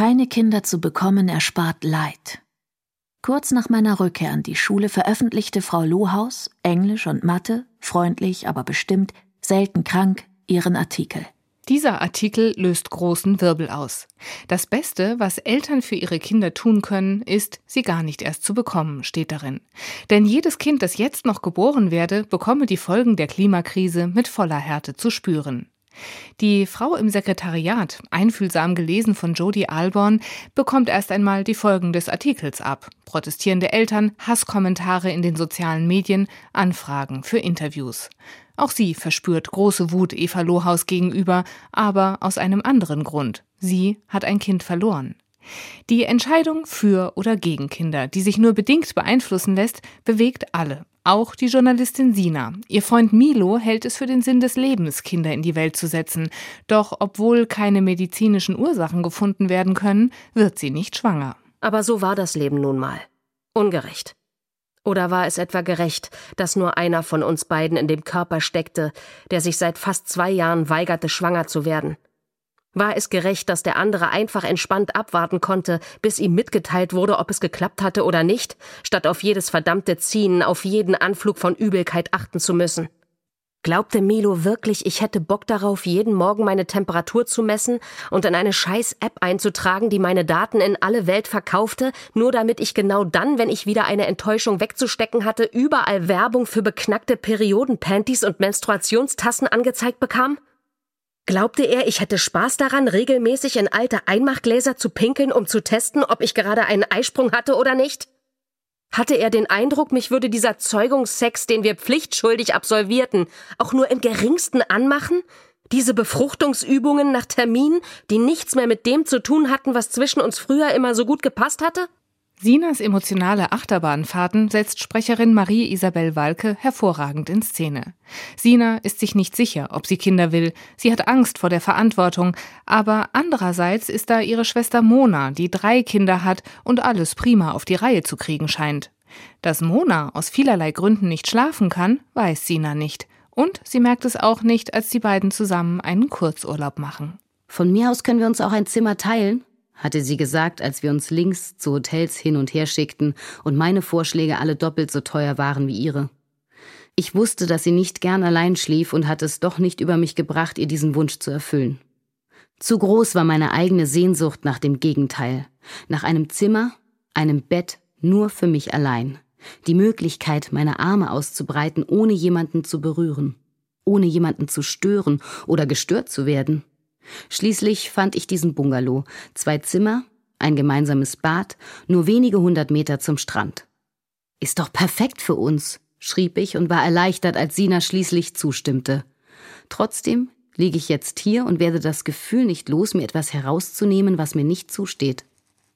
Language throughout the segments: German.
Keine Kinder zu bekommen erspart Leid. Kurz nach meiner Rückkehr an die Schule veröffentlichte Frau Lohaus, Englisch und Mathe, freundlich, aber bestimmt, selten krank, ihren Artikel. Dieser Artikel löst großen Wirbel aus. Das Beste, was Eltern für ihre Kinder tun können, ist, sie gar nicht erst zu bekommen, steht darin. Denn jedes Kind, das jetzt noch geboren werde, bekomme die Folgen der Klimakrise mit voller Härte zu spüren. Die Frau im Sekretariat, einfühlsam gelesen von Jodie Alborn, bekommt erst einmal die Folgen des Artikels ab. Protestierende Eltern, Hasskommentare in den sozialen Medien, Anfragen für Interviews. Auch sie verspürt große Wut Eva Lohaus gegenüber, aber aus einem anderen Grund. Sie hat ein Kind verloren. Die Entscheidung für oder gegen Kinder, die sich nur bedingt beeinflussen lässt, bewegt alle, auch die Journalistin Sina. Ihr Freund Milo hält es für den Sinn des Lebens, Kinder in die Welt zu setzen. Doch obwohl keine medizinischen Ursachen gefunden werden können, wird sie nicht schwanger. Aber so war das Leben nun mal. Ungerecht. Oder war es etwa gerecht, dass nur einer von uns beiden in dem Körper steckte, der sich seit fast zwei Jahren weigerte, schwanger zu werden? War es gerecht, dass der andere einfach entspannt abwarten konnte, bis ihm mitgeteilt wurde, ob es geklappt hatte oder nicht, statt auf jedes verdammte Ziehen, auf jeden Anflug von Übelkeit achten zu müssen? Glaubte Milo wirklich, ich hätte Bock darauf, jeden Morgen meine Temperatur zu messen und in eine scheiß App einzutragen, die meine Daten in alle Welt verkaufte, nur damit ich genau dann, wenn ich wieder eine Enttäuschung wegzustecken hatte, überall Werbung für beknackte Periodenpanties und Menstruationstassen angezeigt bekam? Glaubte er, ich hätte Spaß daran, regelmäßig in alte Einmachgläser zu pinkeln, um zu testen, ob ich gerade einen Eisprung hatte oder nicht? Hatte er den Eindruck, mich würde dieser Zeugungssex, den wir pflichtschuldig absolvierten, auch nur im geringsten anmachen? Diese Befruchtungsübungen nach Termin, die nichts mehr mit dem zu tun hatten, was zwischen uns früher immer so gut gepasst hatte? Sinas emotionale Achterbahnfahrten setzt Sprecherin Marie-Isabel Walke hervorragend in Szene. Sina ist sich nicht sicher, ob sie Kinder will. Sie hat Angst vor der Verantwortung. Aber andererseits ist da ihre Schwester Mona, die drei Kinder hat und alles prima auf die Reihe zu kriegen scheint. Dass Mona aus vielerlei Gründen nicht schlafen kann, weiß Sina nicht. Und sie merkt es auch nicht, als die beiden zusammen einen Kurzurlaub machen. Von mir aus können wir uns auch ein Zimmer teilen, hatte sie gesagt, als wir uns links zu Hotels hin und her schickten und meine Vorschläge alle doppelt so teuer waren wie ihre. Ich wusste, dass sie nicht gern allein schlief und hatte es doch nicht über mich gebracht, ihr diesen Wunsch zu erfüllen. Zu groß war meine eigene Sehnsucht nach dem Gegenteil, nach einem Zimmer, einem Bett nur für mich allein, die Möglichkeit, meine Arme auszubreiten, ohne jemanden zu berühren, ohne jemanden zu stören oder gestört zu werden. Schließlich fand ich diesen Bungalow, zwei Zimmer, ein gemeinsames Bad, nur wenige hundert Meter zum Strand. Ist doch perfekt für uns, schrieb ich und war erleichtert, als Sina schließlich zustimmte. Trotzdem liege ich jetzt hier und werde das Gefühl nicht los, mir etwas herauszunehmen, was mir nicht zusteht.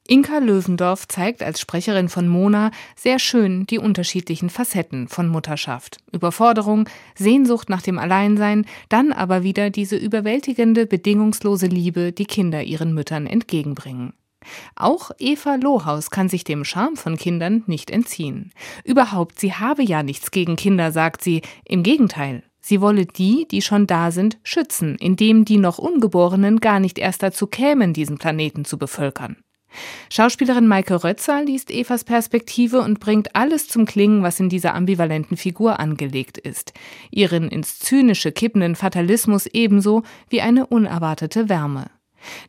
Inka Löwendorf zeigt als Sprecherin von Mona sehr schön die unterschiedlichen Facetten von Mutterschaft. Überforderung, Sehnsucht nach dem Alleinsein, dann aber wieder diese überwältigende, bedingungslose Liebe, die Kinder ihren Müttern entgegenbringen. Auch Eva Lohaus kann sich dem Charme von Kindern nicht entziehen. Überhaupt, sie habe ja nichts gegen Kinder, sagt sie. Im Gegenteil. Sie wolle die, die schon da sind, schützen, indem die noch Ungeborenen gar nicht erst dazu kämen, diesen Planeten zu bevölkern. Schauspielerin Maike Rötzer liest Evas Perspektive und bringt alles zum Klingen, was in dieser ambivalenten Figur angelegt ist. Ihren ins Zynische kippenden Fatalismus ebenso wie eine unerwartete Wärme.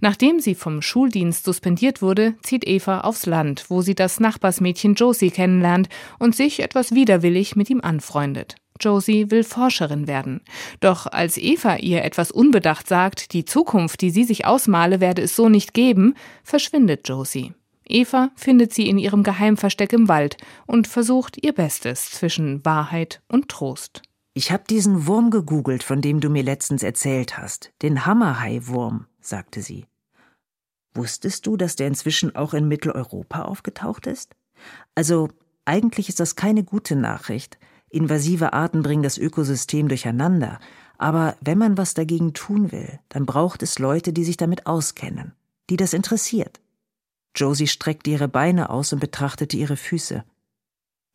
Nachdem sie vom Schuldienst suspendiert wurde, zieht Eva aufs Land, wo sie das Nachbarsmädchen Josie kennenlernt und sich etwas widerwillig mit ihm anfreundet. Josie will Forscherin werden. Doch als Eva ihr etwas unbedacht sagt, die Zukunft, die sie sich ausmale, werde es so nicht geben, verschwindet Josie. Eva findet sie in ihrem Geheimversteck im Wald und versucht ihr Bestes zwischen Wahrheit und Trost. Ich habe diesen Wurm gegoogelt, von dem du mir letztens erzählt hast. Den Hammerhai-Wurm, sagte sie. Wusstest du, dass der inzwischen auch in Mitteleuropa aufgetaucht ist? Also, eigentlich ist das keine gute Nachricht. Invasive Arten bringen das Ökosystem durcheinander, aber wenn man was dagegen tun will, dann braucht es Leute, die sich damit auskennen, die das interessiert. Josie streckte ihre Beine aus und betrachtete ihre Füße.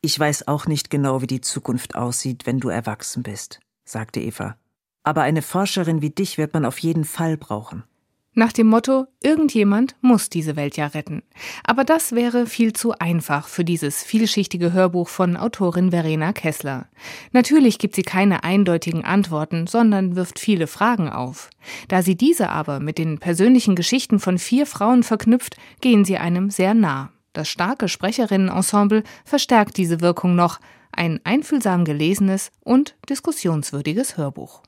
Ich weiß auch nicht genau, wie die Zukunft aussieht, wenn du erwachsen bist, sagte Eva. Aber eine Forscherin wie dich wird man auf jeden Fall brauchen. Nach dem Motto, irgendjemand muss diese Welt ja retten. Aber das wäre viel zu einfach für dieses vielschichtige Hörbuch von Autorin Verena Kessler. Natürlich gibt sie keine eindeutigen Antworten, sondern wirft viele Fragen auf. Da sie diese aber mit den persönlichen Geschichten von vier Frauen verknüpft, gehen sie einem sehr nah. Das starke Sprecherinnenensemble verstärkt diese Wirkung noch. Ein einfühlsam gelesenes und diskussionswürdiges Hörbuch.